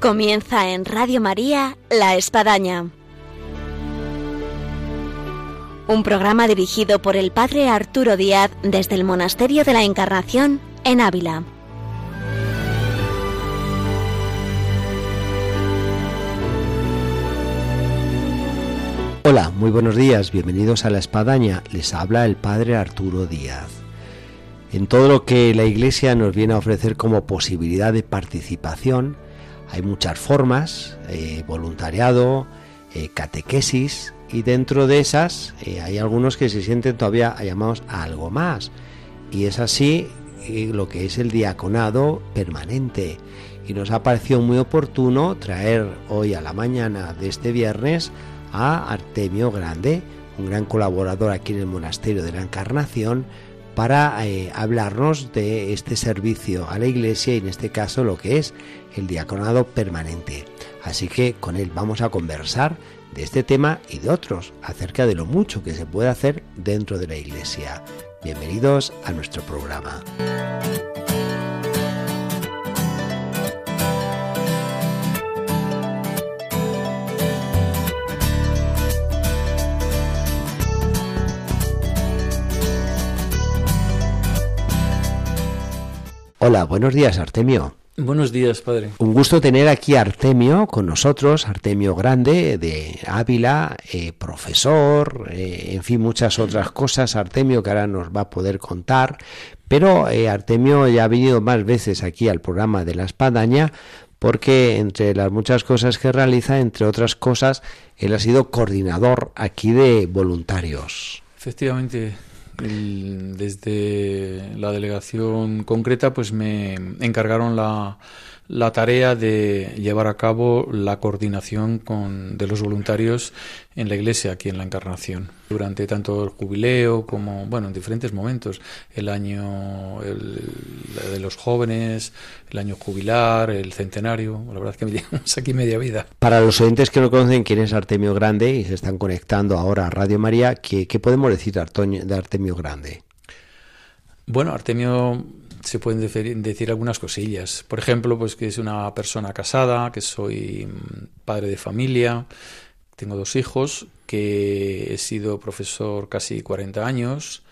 Comienza en Radio María La Espadaña. Un programa dirigido por el Padre Arturo Díaz desde el Monasterio de la Encarnación en Ávila. Hola, muy buenos días, bienvenidos a La Espadaña. Les habla el Padre Arturo Díaz. En todo lo que la Iglesia nos viene a ofrecer como posibilidad de participación, hay muchas formas, eh, voluntariado, eh, catequesis, y dentro de esas eh, hay algunos que se sienten todavía llamados a algo más. Y es así lo que es el diaconado permanente. Y nos ha parecido muy oportuno traer hoy a la mañana de este viernes a Artemio Grande, un gran colaborador aquí en el Monasterio de la Encarnación, para eh, hablarnos de este servicio a la Iglesia y en este caso lo que es el diaconado permanente. Así que con él vamos a conversar de este tema y de otros acerca de lo mucho que se puede hacer dentro de la Iglesia. Bienvenidos a nuestro programa. Hola, buenos días Artemio. Buenos días, padre. Un gusto tener aquí a Artemio con nosotros, Artemio Grande de Ávila, eh, profesor, eh, en fin, muchas otras cosas, Artemio que ahora nos va a poder contar, pero eh, Artemio ya ha venido más veces aquí al programa de la espadaña porque entre las muchas cosas que realiza, entre otras cosas, él ha sido coordinador aquí de voluntarios. Efectivamente, desde la delegación concreta, pues me encargaron la, la tarea de llevar a cabo la coordinación con, de los voluntarios en la iglesia aquí en la Encarnación. Durante tanto el jubileo como bueno en diferentes momentos. El año de los jóvenes el año jubilar el centenario. La verdad es que me llevamos aquí media vida. Para los oyentes que no conocen quién es Artemio Grande y se están conectando ahora a Radio María qué, qué podemos decir de Artemio Grande bueno Artemio se pueden decir algunas cosillas. Por ejemplo, pues que es una persona casada, que soy mm, padre de familia, tengo dos hijos, que he sido profesor casi 40 años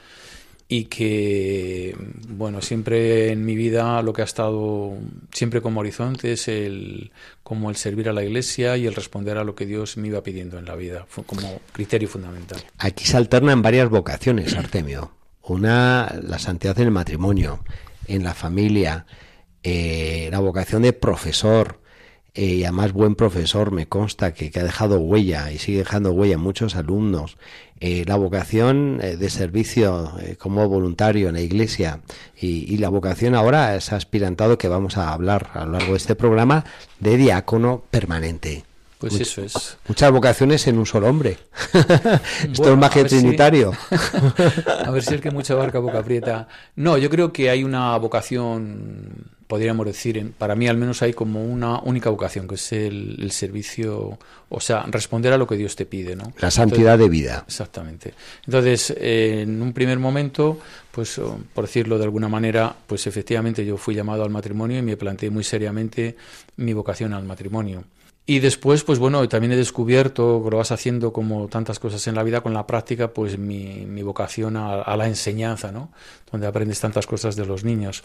y que, bueno, siempre en mi vida lo que ha estado siempre como horizonte es el como el servir a la iglesia y el responder a lo que Dios me iba pidiendo en la vida, como criterio fundamental. Aquí se alternan varias vocaciones, Artemio. Una, la santidad en el matrimonio, en la familia, eh, la vocación de profesor, eh, y además buen profesor, me consta que, ha dejado huella y sigue dejando huella muchos alumnos, eh, la vocación de servicio como voluntario en la iglesia y, y, la vocación ahora es aspirantado que vamos a hablar a lo largo de este programa de diácono permanente. Pues eso es. Muchas vocaciones en un solo hombre. Esto es magia trinitario. a ver si es que mucha barca boca aprieta. No, yo creo que hay una vocación, podríamos decir, para mí al menos hay como una única vocación, que es el, servicio, o sea, responder a lo que Dios te pide, ¿no? La santidad de vida. Exactamente. Entonces, en un primer momento, pues por decirlo de alguna manera, pues efectivamente yo fui llamado al matrimonio y me planteé muy seriamente mi vocación al matrimonio. Y después, pues bueno, también he descubierto, lo vas haciendo como tantas cosas en la vida, con la práctica, pues mi, mi vocación a, la enseñanza, ¿no? Donde aprendes tantas cosas de los niños.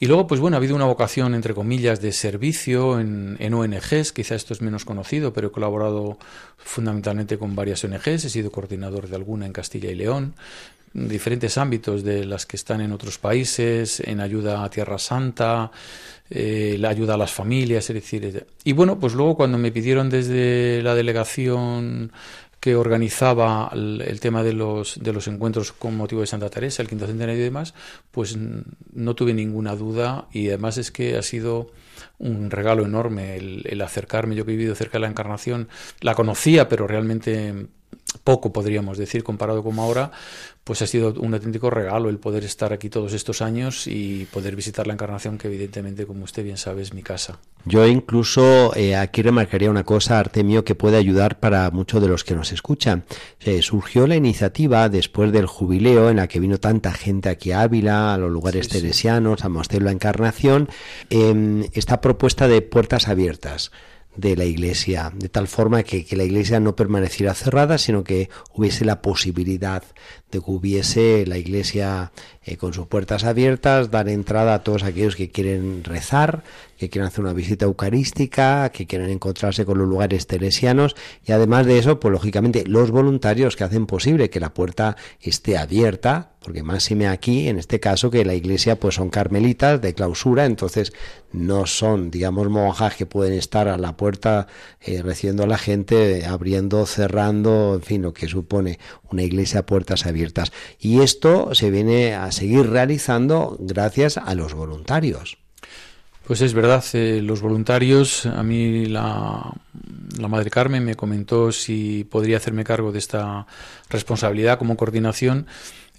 Y luego, pues bueno, ha habido una vocación, entre comillas, de servicio en, en ONGs, quizá esto es menos conocido, pero he colaborado fundamentalmente con varias ONGs, he sido coordinador de alguna en Castilla y León, diferentes ámbitos de las que están en otros países, en ayuda a Tierra Santa, eh, la ayuda a las familias, es decir, y bueno, pues luego cuando me pidieron desde la delegación que organizaba el, tema de los, de los encuentros con motivo de Santa Teresa, el quinto centenario y demás, pues no tuve ninguna duda y además es que ha sido un regalo enorme el, acercarme, yo que he vivido cerca de la Encarnación, la conocía, pero realmente poco podríamos decir comparado con ahora, pues ha sido un auténtico regalo el poder estar aquí todos estos años y poder visitar la Encarnación, que evidentemente, como usted bien sabe, es mi casa. Yo incluso eh, aquí remarcaría una cosa, Artemio, que puede ayudar para muchos de los que nos escuchan. surgió la iniciativa después del jubileo en la que vino tanta gente aquí a Ávila, a los lugares teresianos, a Monasterio la Encarnación, em, esta propuesta de puertas abiertas de la iglesia, de tal forma que, que, la iglesia no permaneciera cerrada, sino que hubiese la posibilidad de que hubiese la iglesia eh, con sus puertas abiertas, dar entrada a todos aquellos que quieren rezar, que quieren hacer una visita eucarística, que quieren encontrarse con los lugares teresianos y además de eso, pues lógicamente los voluntarios que hacen posible que la puerta esté abierta, porque más aquí, en este caso, que la iglesia pues son carmelitas de clausura, entonces no son, digamos, monjas que pueden estar a la puerta eh, recibiendo a la gente, abriendo, cerrando, en fin, lo que supone una iglesia a puertas abiertas. Y esto se viene a seguir realizando gracias a los voluntarios. Pues es verdad, eh, los voluntarios, a mí la, la Madre Carmen me comentó si podría hacerme cargo de esta responsabilidad como coordinación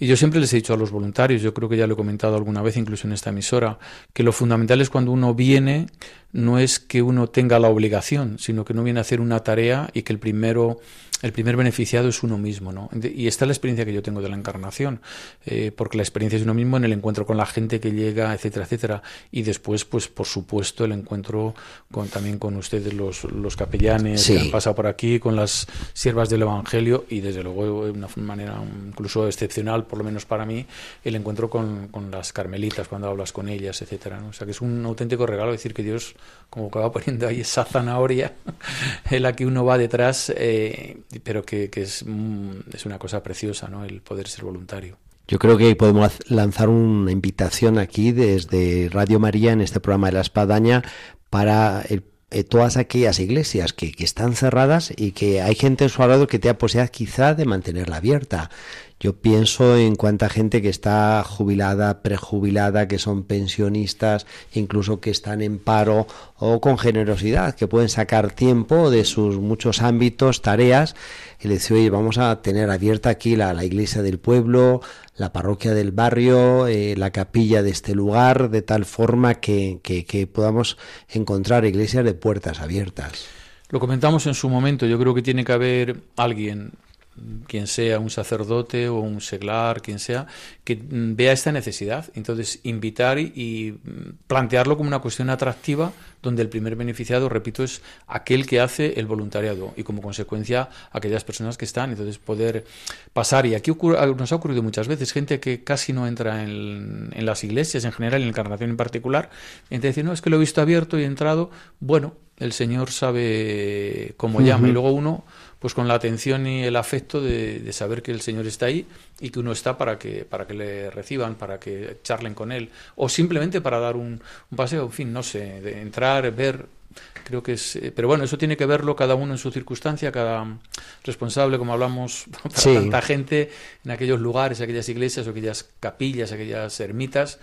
y yo siempre les he dicho a los voluntarios, yo creo que ya lo he comentado alguna vez, incluso en esta emisora, que lo fundamental es cuando uno viene, no es que uno tenga la obligación, sino que uno viene a hacer una tarea y que el primero el primer beneficiado es uno mismo, ¿no? Y esta es la experiencia que yo tengo de la encarnación, eh, porque la experiencia es uno mismo en el encuentro con la gente que llega, etcétera, etcétera, y después, pues, por supuesto, el encuentro con también con ustedes, los, los capellanes que han pasado por aquí, con las siervas del Evangelio, y desde luego, de una manera incluso excepcional, por lo menos para mí, el encuentro con, con las carmelitas, cuando hablas con ellas, etcétera, ¿no? O sea, que es un auténtico regalo decir que Dios, como que va poniendo ahí esa zanahoria en la que uno va detrás, eh, pero que, es, mm, es una cosa preciosa, ¿no? El poder ser voluntario. Yo creo que podemos lanzar una invitación aquí desde Radio María en este programa de la Espadaña para el eh, todas aquellas iglesias que, que, están cerradas y que hay gente en su lado que tenga posibilidad quizá de mantenerla abierta. Yo pienso en cuánta gente que está jubilada, prejubilada, que son pensionistas, incluso que están en paro o con generosidad, que pueden sacar tiempo de sus muchos ámbitos, tareas, y decir, oye, vamos a tener abierta aquí la, la iglesia del pueblo, la parroquia del barrio, eh, la capilla de este lugar, de tal forma que, que, que podamos encontrar iglesias de puertas abiertas. Lo comentamos en su momento, yo creo que tiene que haber alguien quien sea un sacerdote o un seglar, quien sea, que mm, vea esta necesidad. Entonces, invitar y, mm, plantearlo como una cuestión atractiva, donde el primer beneficiado, repito, es aquel que hace el voluntariado y como consecuencia aquellas personas que están. Entonces, poder pasar. Y aquí nos ha ocurrido muchas veces gente que casi no entra en, las iglesias en general, en la encarnación en particular, entonces dice, no, es que lo he visto abierto y he entrado. Bueno, el Señor sabe cómo llama. Y luego uno pues con la atención y el afecto de, saber que el Señor está ahí y que uno está para que, para que le reciban, para que charlen con Él, o simplemente para dar un, paseo, en fin, no sé, de entrar, ver, creo que es eh, pero bueno eso tiene que verlo cada uno en su circunstancia cada responsable como hablamos para tanta gente en aquellos lugares aquellas iglesias aquellas capillas aquellas ermitas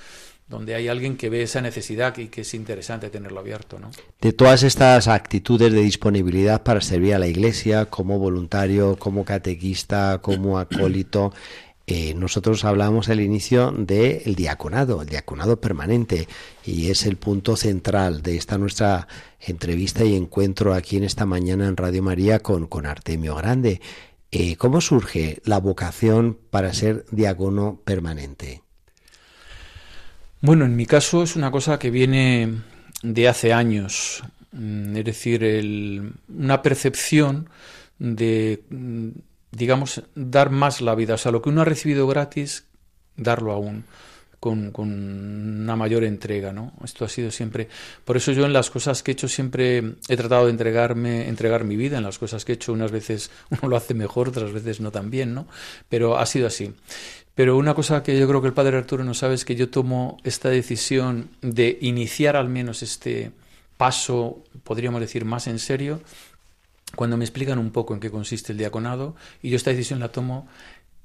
donde hay alguien que ve esa necesidad y que es interesante tenerlo abierto. ¿no? De todas estas actitudes de disponibilidad para servir a la Iglesia como voluntario, como catequista, como acólito, eh, nosotros hablamos al inicio del diaconado, el diaconado permanente, y es el punto central de esta nuestra entrevista y encuentro aquí en esta mañana en Radio María con, con Artemio Grande. Eh, ¿Cómo surge la vocación para ser diácono permanente? Bueno, en mi caso es una cosa que viene de hace años, mm, es decir, una percepción de, mm, digamos, dar más la vida, o sea, lo que uno ha recibido gratis, darlo aún. Con, con, una mayor entrega, ¿no? Esto ha sido siempre. Por eso yo en las cosas que he hecho siempre he tratado de entregarme, entregar mi vida. En las cosas que he hecho unas veces uno lo hace mejor, otras veces no tan bien, ¿no? Pero ha sido así. Pero una cosa que yo creo que el padre Arturo no sabe es que yo tomo esta decisión de iniciar al menos este paso, podríamos decir, más en serio, cuando me explican un poco en qué consiste el diaconado, y yo esta decisión la tomo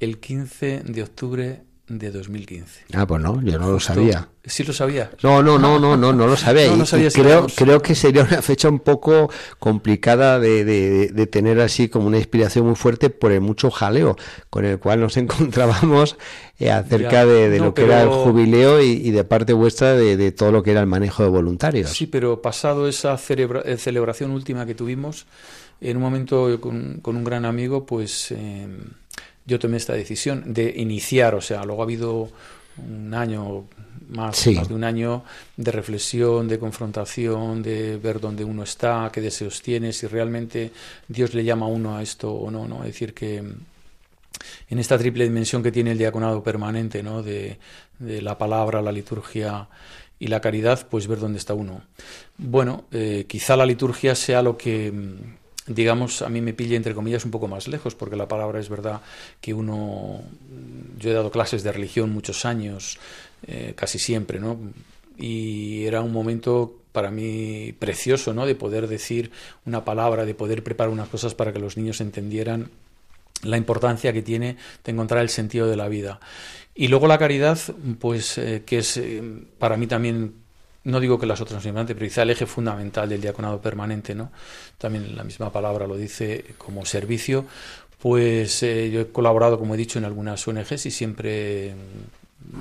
el 15 de octubre de 2015. Ah, pues no, yo no lo sabía. ¿Sí lo sabía? No, no, no, no, no, no lo sabía. creo, creo que sería una fecha un poco complicada de, de, tener así como una inspiración muy fuerte por el mucho jaleo con el cual nos encontrábamos eh, acerca de, lo que era el jubileo y, de parte vuestra de, todo lo que era el manejo de voluntarios. Sí, pero pasado esa eh, celebración última que tuvimos, en un momento con, con un gran amigo, pues... Eh, yo tomé esta decisión de iniciar, o sea, luego ha habido un año, más, más de un año de reflexión, de confrontación, de ver dónde uno está, qué deseos tiene, si realmente Dios le llama a uno a esto o no, ¿no? Es decir, que en esta triple dimensión que tiene el diaconado permanente, ¿no? De, la palabra, la liturgia y la caridad, pues ver dónde está uno. Bueno, eh, quizá la liturgia sea lo que digamos, a mí me pilla entre comillas un poco más lejos, porque la palabra es verdad que uno, yo he dado clases de religión muchos años, eh, casi siempre, ¿no? Y era un momento para mí precioso, ¿no? De poder decir una palabra, de poder preparar unas cosas para que los niños entendieran la importancia que tiene de encontrar el sentido de la vida. Y luego la caridad, pues eh, que es eh, para mí también no digo que las otras no sean importantes, pero quizá el eje fundamental del diaconado permanente, ¿no? También la misma palabra lo dice como servicio, pues eh, yo he colaborado, como he dicho, en algunas ONGs y siempre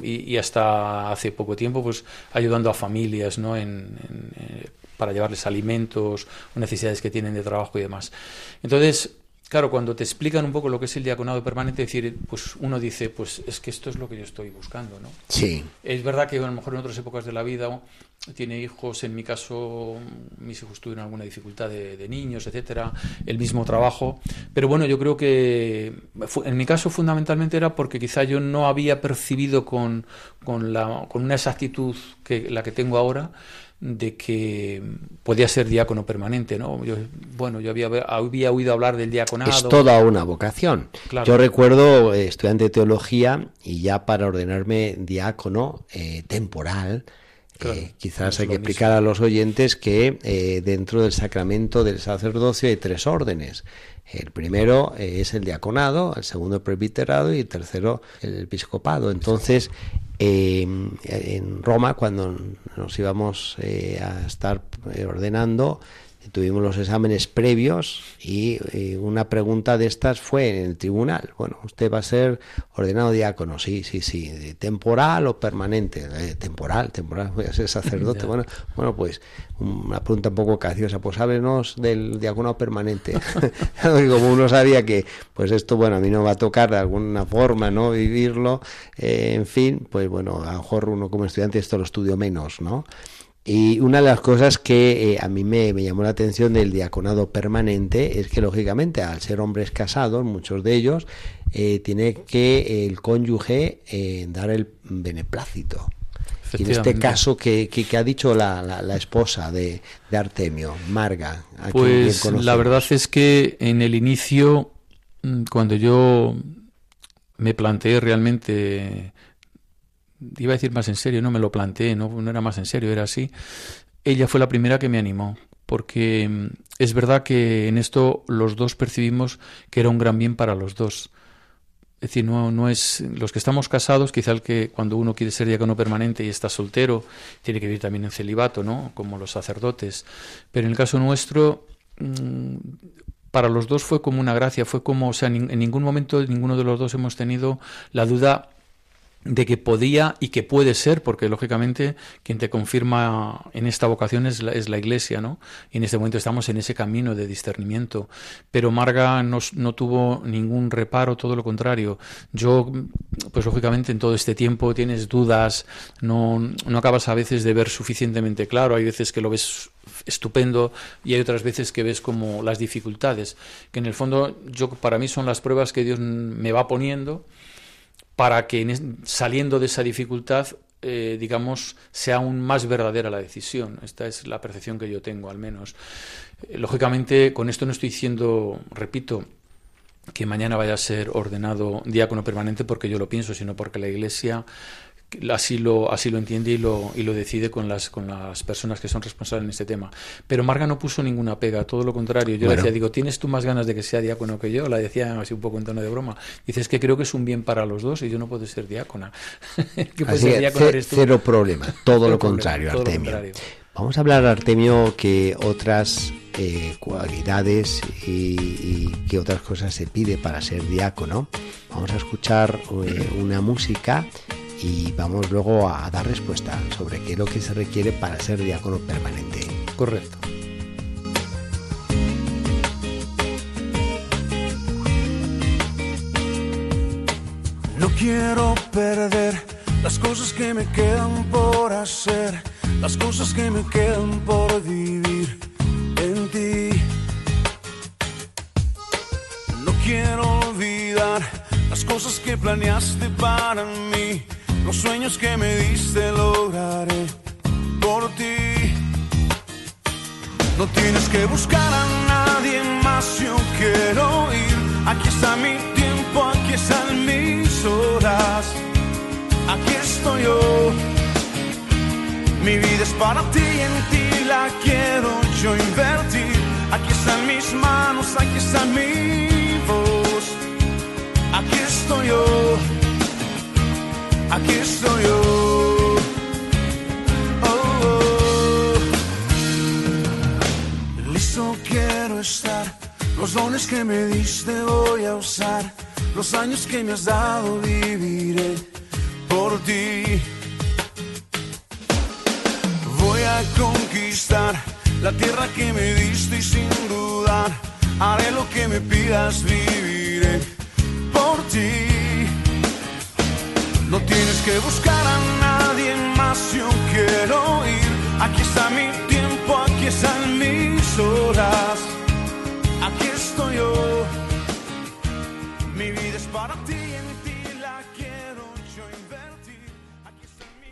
y, hasta hace poco tiempo, pues ayudando a familias, ¿no? En, eh, para llevarles alimentos, necesidades que tienen de trabajo y demás. Entonces, Claro, cuando te explican un poco lo que es el diaconado permanente, decir, pues uno dice, pues es que esto es lo que yo estoy buscando, ¿no? Sí. Es verdad que a lo mejor en otras épocas de la vida tiene hijos, en mi caso, mis hijos tuvieron alguna dificultad de, niños, etcétera, el mismo trabajo, pero bueno, yo creo que en mi caso fundamentalmente era porque quizá yo no había percibido con, con, la, con una exactitud que la que tengo ahora de que podía ser diácono permanente, ¿no? Yo, bueno, yo había, había oído hablar del diaconado. Es toda una vocación. Yo recuerdo eh, estudiante de teología y ya para ordenarme diácono eh, temporal, eh, quizás hay que explicar a los oyentes que dentro del sacramento del sacerdocio hay tres órdenes. El primero es el diaconado, el segundo el presbiterado y el tercero el episcopado. Entonces, en Roma, cuando nos íbamos eh, a estar eh, ordenando, tuvimos los exámenes previos y, una pregunta de estas fue en el tribunal. Bueno, usted va a ser ordenado diácono, sí, sí, sí. ¿Temporal o permanente? Eh, temporal, temporal, voy a ser sacerdote. bueno, bueno, pues una pregunta un poco caciosa, pues háblenos del diácono permanente. Como uno sabía que, pues esto, bueno, a mí no va a tocar de alguna forma, ¿no? Vivirlo, eh, en fin, pues bueno, a lo mejor uno como estudiante esto lo estudio menos, ¿no? Y una de las cosas que eh, a mí me, llamó la atención del diaconado permanente es que, lógicamente, al ser hombres casados, muchos de ellos, eh, tiene que el cónyuge eh, dar el beneplácito. Y en este caso, ¿qué, ha dicho la, la, esposa de, de, Artemio, Marga? pues la verdad es que en el inicio, mm, cuando yo me planteé realmente iba a decir más en serio, no me lo planteé, no, era más en serio, era así. Ella fue la primera que me animó, porque mm, es verdad que en esto los dos percibimos que era un gran bien para los dos. Es decir, no, no es los que estamos casados, quizá el que cuando uno quiere ser diácono permanente y está soltero, tiene que vivir también en celibato, ¿no? Como los sacerdotes. Pero en el caso nuestro, mm, para los dos fue como una gracia, fue como, o sea, en ningún momento ninguno de los dos hemos tenido la duda de que podía y que puede ser, porque lógicamente quien te confirma en esta vocación es la, es la Iglesia, ¿no? Y en este momento estamos en ese camino de discernimiento. Pero Marga no, no, tuvo ningún reparo, todo lo contrario. Yo, pues lógicamente en todo este tiempo tienes dudas, no, no acabas a veces de ver suficientemente claro, hay veces que lo ves estupendo y hay otras veces que ves como las dificultades, que en el fondo yo para mí son las pruebas que Dios me va poniendo para que saliendo de esa dificultad, eh, digamos, sea aún más verdadera la decisión. Esta es la percepción que yo tengo, al menos. Eh, lógicamente, con esto no estoy diciendo, repito, que mañana vaya a ser ordenado diácono permanente porque yo lo pienso, sino porque la Iglesia así lo, así lo entiende y lo, y lo decide con las, con las personas que son responsables en este tema. Pero Marga no puso ninguna pega, todo lo contrario. Yo le decía, digo, ¿tienes tú más ganas de que sea diácono que yo? La decía así un poco en tono de broma. Dices que creo que es un bien para los dos y yo no puedo ser diácona. Cero problema, todo lo contrario, Artemio. Vamos a hablar, Artemio, que otras eh, cualidades y, y qué otras cosas se pide para ser diácono. Vamos a escuchar eh, una música y vamos luego a dar respuesta sobre qué es lo que se requiere para ser diácono permanente. Correcto. No quiero perder las cosas que me quedan por hacer, las cosas que me quedan por vivir en ti. No quiero olvidar las cosas que planeaste para mí los sueños que me diste lograré por ti. No tienes que buscar a nadie más, yo quiero ir. Aquí está mi tiempo, aquí están mis horas. Aquí estoy yo. Mi vida es para ti y en ti la quiero yo invertir. Aquí están mis manos, aquí está mi voz. Aquí estoy yo aquí estoy yo. Oh, oh. Listo quiero estar, los dones que me diste voy a usar, los años que me has dado viviré por ti. Voy a conquistar la tierra que me diste y sin dudar haré lo que me pidas, viviré por ti. No tienes que buscar a nadie más, yo quiero ir. Aquí está mi tiempo, aquí están mis horas. Aquí estoy yo. Mi vida es para ti, en ti la quiero yo invertir.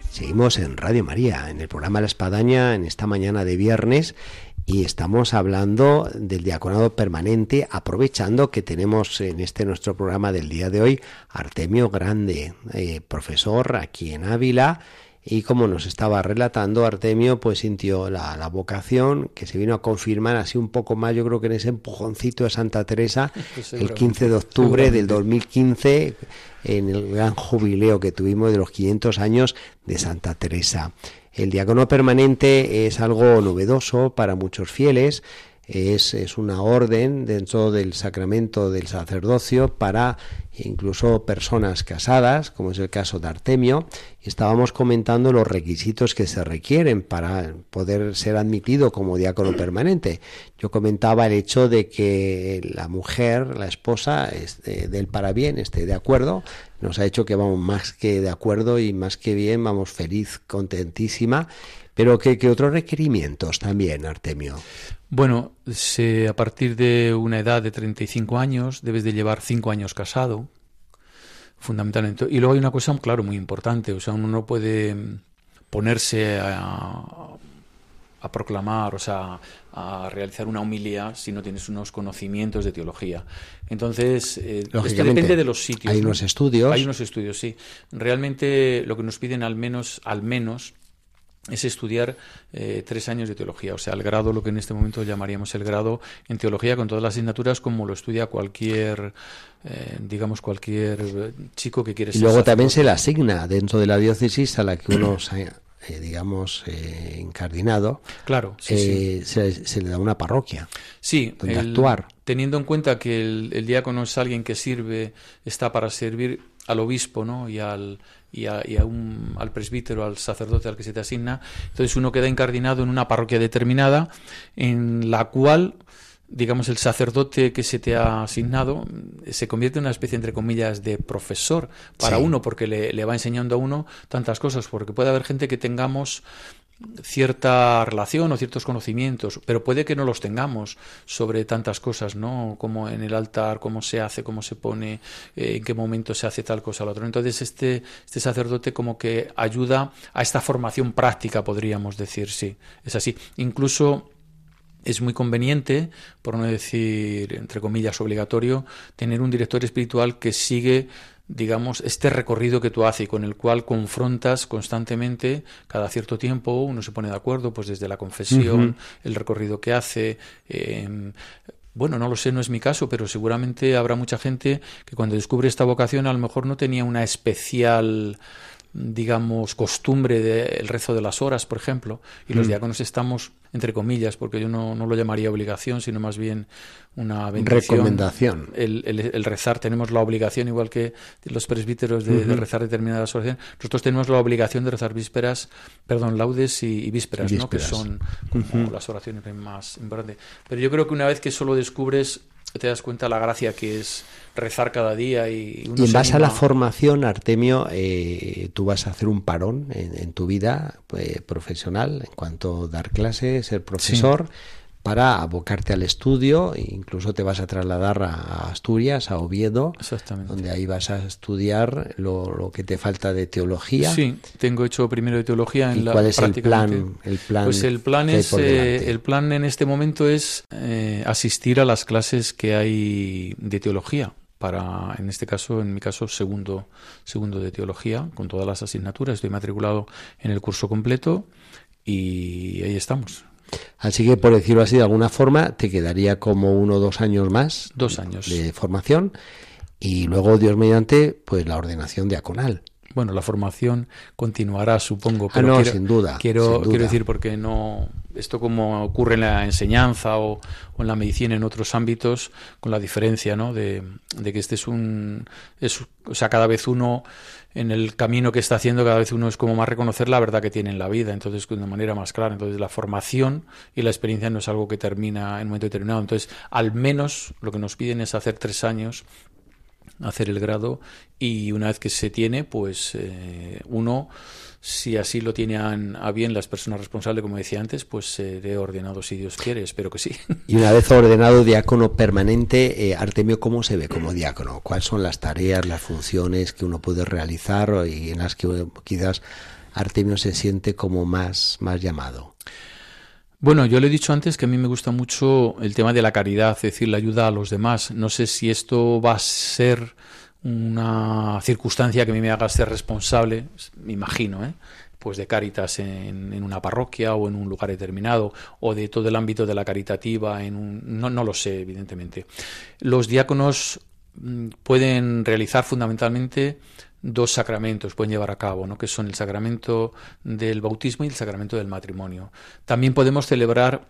Seguimos en Radio María, en el programa La Espadaña, en esta mañana de viernes y estamos hablando del diaconado permanente, aprovechando que tenemos en este nuestro programa del día de hoy Artemio Grande, eh, profesor aquí en Ávila. Y como nos estaba relatando, Artemio pues sintió la, la, vocación que se vino a confirmar así un poco más, yo creo que en ese empujoncito de Santa Teresa, el 15 de octubre del 2015, en el gran jubileo que tuvimos de los 500 años de Santa Teresa. El diácono permanente es algo novedoso para muchos fieles, es, es, una orden dentro del sacramento del sacerdocio para incluso personas casadas, como es el caso de Artemio. Estábamos comentando los requisitos que se requieren para poder ser admitido como diácono permanente. Yo comentaba el hecho de que la mujer, la esposa, esté del para bien, esté de acuerdo. Nos ha hecho que vamos más que de acuerdo y más que bien, vamos feliz, contentísima. Pero ¿qué, qué otros requerimientos también, Artemio? Bueno, se, a partir de una edad de 35 años debes de llevar 5 años casado, fundamentalmente. Y luego hay una cosa, claro, muy importante. O sea, uno no puede ponerse a, a proclamar, o sea, a realizar una humilía si no tienes unos conocimientos de teología. Entonces, eh, esto depende de los sitios. Hay unos estudios. Hay unos estudios, sí. Realmente lo que nos piden al menos, al menos, es estudiar eh, tres años de teología, o sea, el grado, lo que en este momento llamaríamos el grado en teología, con todas las asignaturas como lo estudia cualquier, eh, digamos, cualquier eh, chico que quiere ser. Y luego también se le asigna dentro de la diócesis a la que uno eh, digamos, eh, incardinado, claro, Se, le da una parroquia. Sí, donde actuar. Teniendo en cuenta que el, el, diácono es alguien que sirve, está para servir al obispo ¿no? y, al, y, a, y a un, al presbítero, al sacerdote al que se te asigna, entonces uno queda incardinado en una parroquia determinada en la cual digamos, el sacerdote que se te ha asignado se convierte en una especie, entre comillas, de profesor para sí. uno, porque le, le, va enseñando a uno tantas cosas, porque puede haber gente que tengamos cierta relación o ciertos conocimientos, pero puede que no los tengamos sobre tantas cosas, ¿no? Como en el altar, cómo se hace, cómo se pone, eh, en qué momento se hace tal cosa o la otra. Entonces, este, este sacerdote como que ayuda a esta formación práctica, podríamos decir, sí, es así. Incluso es muy conveniente, por no decir, entre comillas, obligatorio, tener un director espiritual que sigue digamos, este recorrido que tú haces y con el cual confrontas constantemente, cada cierto tiempo uno se pone de acuerdo, pues desde la confesión, el recorrido que hace. Eh, bueno, no lo sé, no es mi caso, pero seguramente habrá mucha gente que cuando descubre esta vocación a lo mejor no tenía una especial digamos, costumbre del rezo de las horas, por ejemplo, y los mm. diáconos estamos, entre comillas, porque yo no, no, lo llamaría obligación, sino más bien una bendición. Recomendación. El, el, rezar, tenemos la obligación, igual que los presbíteros, de, rezar determinadas oraciones. Nosotros tenemos la obligación de rezar vísperas, perdón, laudes y, vísperas, ¿no? que son como las oraciones más importantes. Pero yo creo que una vez que solo descubres te das cuenta la gracia que es rezar cada día y y en base a la formación Artemio eh, tú vas a hacer un parón en, tu vida eh, profesional en cuanto a dar clases ser profesor para abocarte al estudio incluso te vas a trasladar a Asturias, a Oviedo, donde ahí vas a estudiar lo, que te falta de teología. Sí, tengo hecho primero de teología en ¿Y ¿Cuál es el plan, el plan? Pues el plan es eh, el plan en este momento es eh, asistir a las clases que hay de teología para, en este caso, en mi caso, segundo, segundo de teología, con todas las asignaturas. Estoy matriculado en el curso completo y ahí estamos. Así que, por decirlo así, de alguna forma, te quedaría como uno o dos años más. Dos años. De formación. Y luego, Dios mediante, pues la ordenación diaconal. Bueno, la formación continuará, supongo. Ah, pero no, sin duda. Quiero, quiero decir, porque no. Esto, como ocurre en la enseñanza o, en la medicina en otros ámbitos, con la diferencia, ¿no? De, de que este es un. Es, o sea, cada vez uno en el camino que está haciendo cada vez uno es como más reconocer la verdad que tiene en la vida, entonces de una manera más clara. Entonces la formación y la experiencia no es algo que termina en un momento determinado. Entonces, al menos lo que nos piden es hacer tres años hacer el grado y una vez que se tiene, pues eh, uno si así lo tienen a bien las personas responsables, como decía antes, pues seré ordenado si Dios quiere, espero que sí. Y una vez ordenado diácono permanente, eh, Artemio, ¿cómo se ve como diácono? ¿Cuáles son las tareas, las funciones que uno puede realizar y en las que quizás Artemio se siente como más, más llamado? Bueno, yo le he dicho antes que a mí me gusta mucho el tema de la caridad, es decir, la ayuda a los demás. No sé si esto va a ser una circunstancia que a mí me haga ser responsable, me imagino, ¿eh? pues de Cáritas en, una parroquia o en un lugar determinado, o de todo el ámbito de la caritativa, en un, no, no lo sé, evidentemente. Los diáconos mm, pueden realizar fundamentalmente dos sacramentos pueden llevar a cabo, ¿no? que son el sacramento del bautismo y el sacramento del matrimonio. También podemos celebrar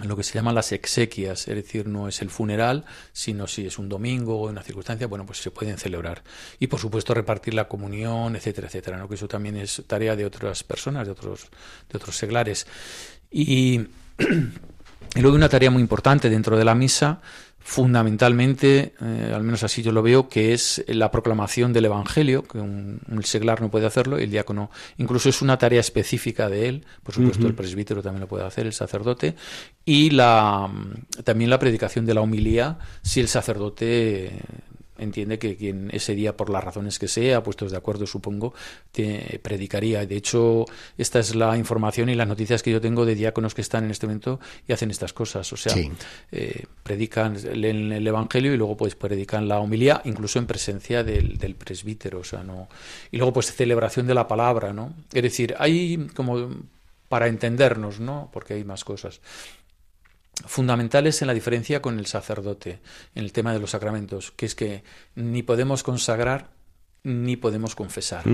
lo que se llaman las exequias, es decir, no es el funeral, sino si es un domingo o una circunstancia, bueno, pues se pueden celebrar. Y por supuesto repartir la comunión, etcétera, etcétera, ¿no? que eso también es tarea de otras personas, de otros, de otros seglares. Y, y luego una tarea muy importante dentro de la misa fundamentalmente, eh, al menos así yo lo veo, que es la proclamación del Evangelio, que un, seglar no puede hacerlo, el diácono incluso es una tarea específica de él, por supuesto el presbítero también lo puede hacer, el sacerdote, y la, también la predicación de la homilía si el sacerdote entiende que quien ese día, por las razones que sea, puestos de acuerdo, supongo, te predicaría. De hecho, esta es la información y las noticias que yo tengo de diáconos que están en este momento y hacen estas cosas. O sea, eh, predican, leen el Evangelio y luego pues predican la homilía, incluso en presencia del, del presbítero. O sea, no. Y luego, pues, celebración de la palabra, ¿no? Es decir, hay como para entendernos, ¿no? Porque hay más cosas fundamentales en la diferencia con el sacerdote, en el tema de los sacramentos, que es que ni podemos consagrar ni podemos confesar,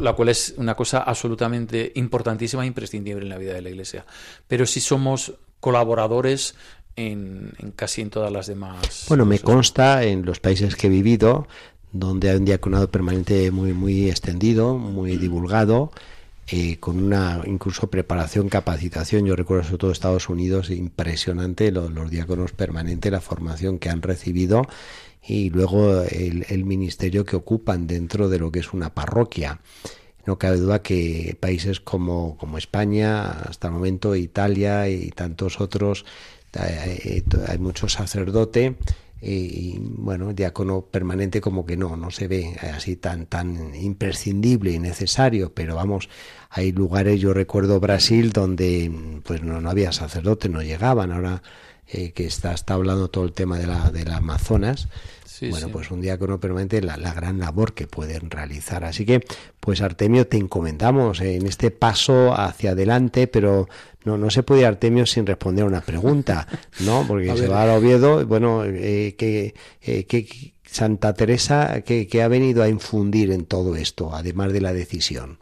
la cual es una cosa absolutamente importantísima e imprescindible en la vida de la Iglesia. Pero si somos colaboradores en, casi en todas las demás. Bueno, me consta en los países que he vivido, donde hay un diaconado permanente muy, muy extendido, muy divulgado, eh, con una incluso preparación, capacitación. Yo recuerdo sobre todo Estados Unidos, impresionante los, diáconos permanentes, la formación que han recibido y luego el, ministerio que ocupan dentro de lo que es una parroquia. No cabe duda que países como, como España, hasta el momento Italia y tantos otros, eh, eh, hay mucho sacerdote y bueno, diácono permanente como que no, no se ve así tan, tan imprescindible y necesario, pero vamos, hay lugares, yo recuerdo Brasil, donde pues no, no había sacerdote, no llegaban, ahora eh, que está, está hablando todo el tema de la, de la Bueno, pues un diácono permanente, la, la, gran labor que pueden realizar. Así que, pues Artemio, te encomendamos en este paso hacia adelante, pero no, no se puede ir Artemio sin responder a una pregunta, ¿no? Porque se va a Oviedo, bueno, eh, que, eh, Santa Teresa, que, que ha venido a infundir en todo esto, además de la decisión.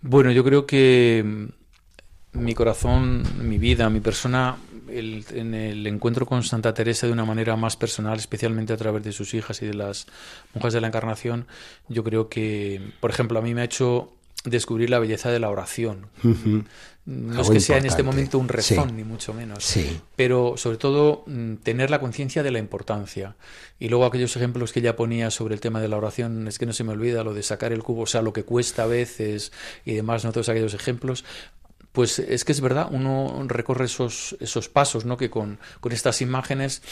Bueno, yo creo que mi corazón, mi vida, mi persona en el encuentro con Santa Teresa de una manera más personal, especialmente a través de sus hijas y de las mujeres de la Encarnación, yo creo que, por ejemplo, a mí me ha hecho descubrir la belleza de la oración. No es que sea en este momento un rezón, ni mucho menos, pero sobre todo mm, tener la conciencia de la importancia. Y luego aquellos ejemplos que ella ponía sobre el tema de la oración, es que no se me olvida lo de sacar el cubo, o sea, lo que cuesta a veces y demás, no todos aquellos ejemplos, pues es que es verdad, uno recorre esos, esos pasos, ¿no? Que con, con estas imágenes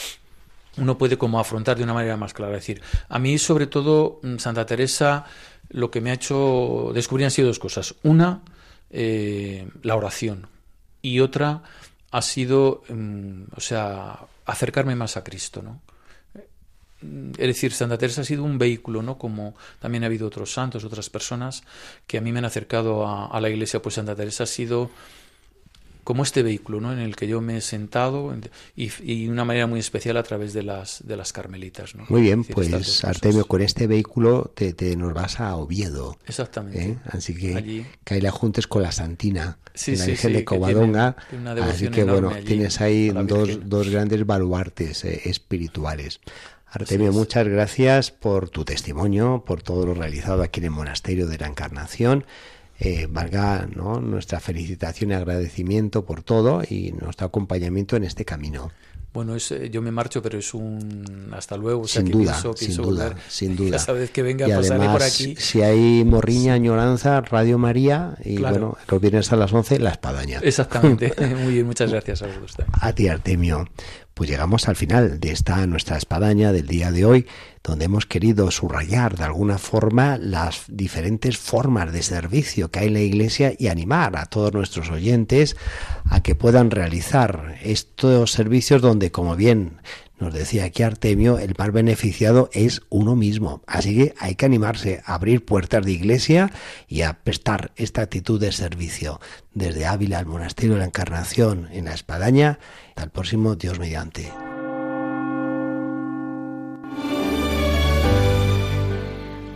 uno puede como afrontar de una manera más clara. Es decir, a mí sobre todo mm, Santa Teresa lo que me ha hecho descubrir han sido dos cosas. Una, eh, la oración y otra ha sido, mm, o sea, acercarme más a Cristo, ¿no? Es decir, Santa Teresa ha sido un vehículo, ¿no? Como también ha habido otros santos, otras personas que a mí me han acercado a, la iglesia, pues Santa Teresa ha sido como este vehículo, ¿no? En el que yo me he sentado y, de una manera muy especial a través de las de las carmelitas, ¿no? Muy bien, pues Artemio, con este vehículo te, nos vas a Oviedo. Exactamente. ¿eh? Así que que ahí la juntes con la Santina, la Virgen de Covadonga. Así que bueno, tienes ahí dos, dos grandes baluartes eh, espirituales. Artemio, muchas gracias por tu testimonio, por todo lo realizado aquí en el Monasterio de la Encarnación. Eh, valga ¿no? nuestra felicitación y agradecimiento por todo y nuestro acompañamiento en este camino. Bueno, es, eh, yo me marcho, pero es un hasta luego. sin, duda, sin duda, sin duda, vez que venga, y además, por aquí. Si hay morriña, añoranza, Radio María y bueno, los viernes a las 11, La Espadaña. Exactamente. Muy bien, muchas gracias a usted. A ti, Artemio pues llegamos al final de esta nuestra espadaña del día de hoy, donde hemos querido subrayar de alguna forma las diferentes formas de servicio que hay en la Iglesia y animar a todos nuestros oyentes a que puedan realizar estos servicios donde, como bien nos decía aquí Artemio, el más beneficiado es uno mismo. Así que hay que animarse a abrir puertas de iglesia y a prestar esta actitud de servicio. Desde Ávila al Monasterio de la Encarnación en la Espadaña, al próximo Dios mediante.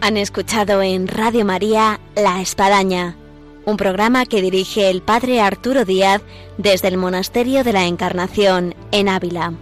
Han escuchado en Radio María La Espadaña, un programa que dirige el Padre Arturo Díaz desde el Monasterio de la Encarnación en Ávila.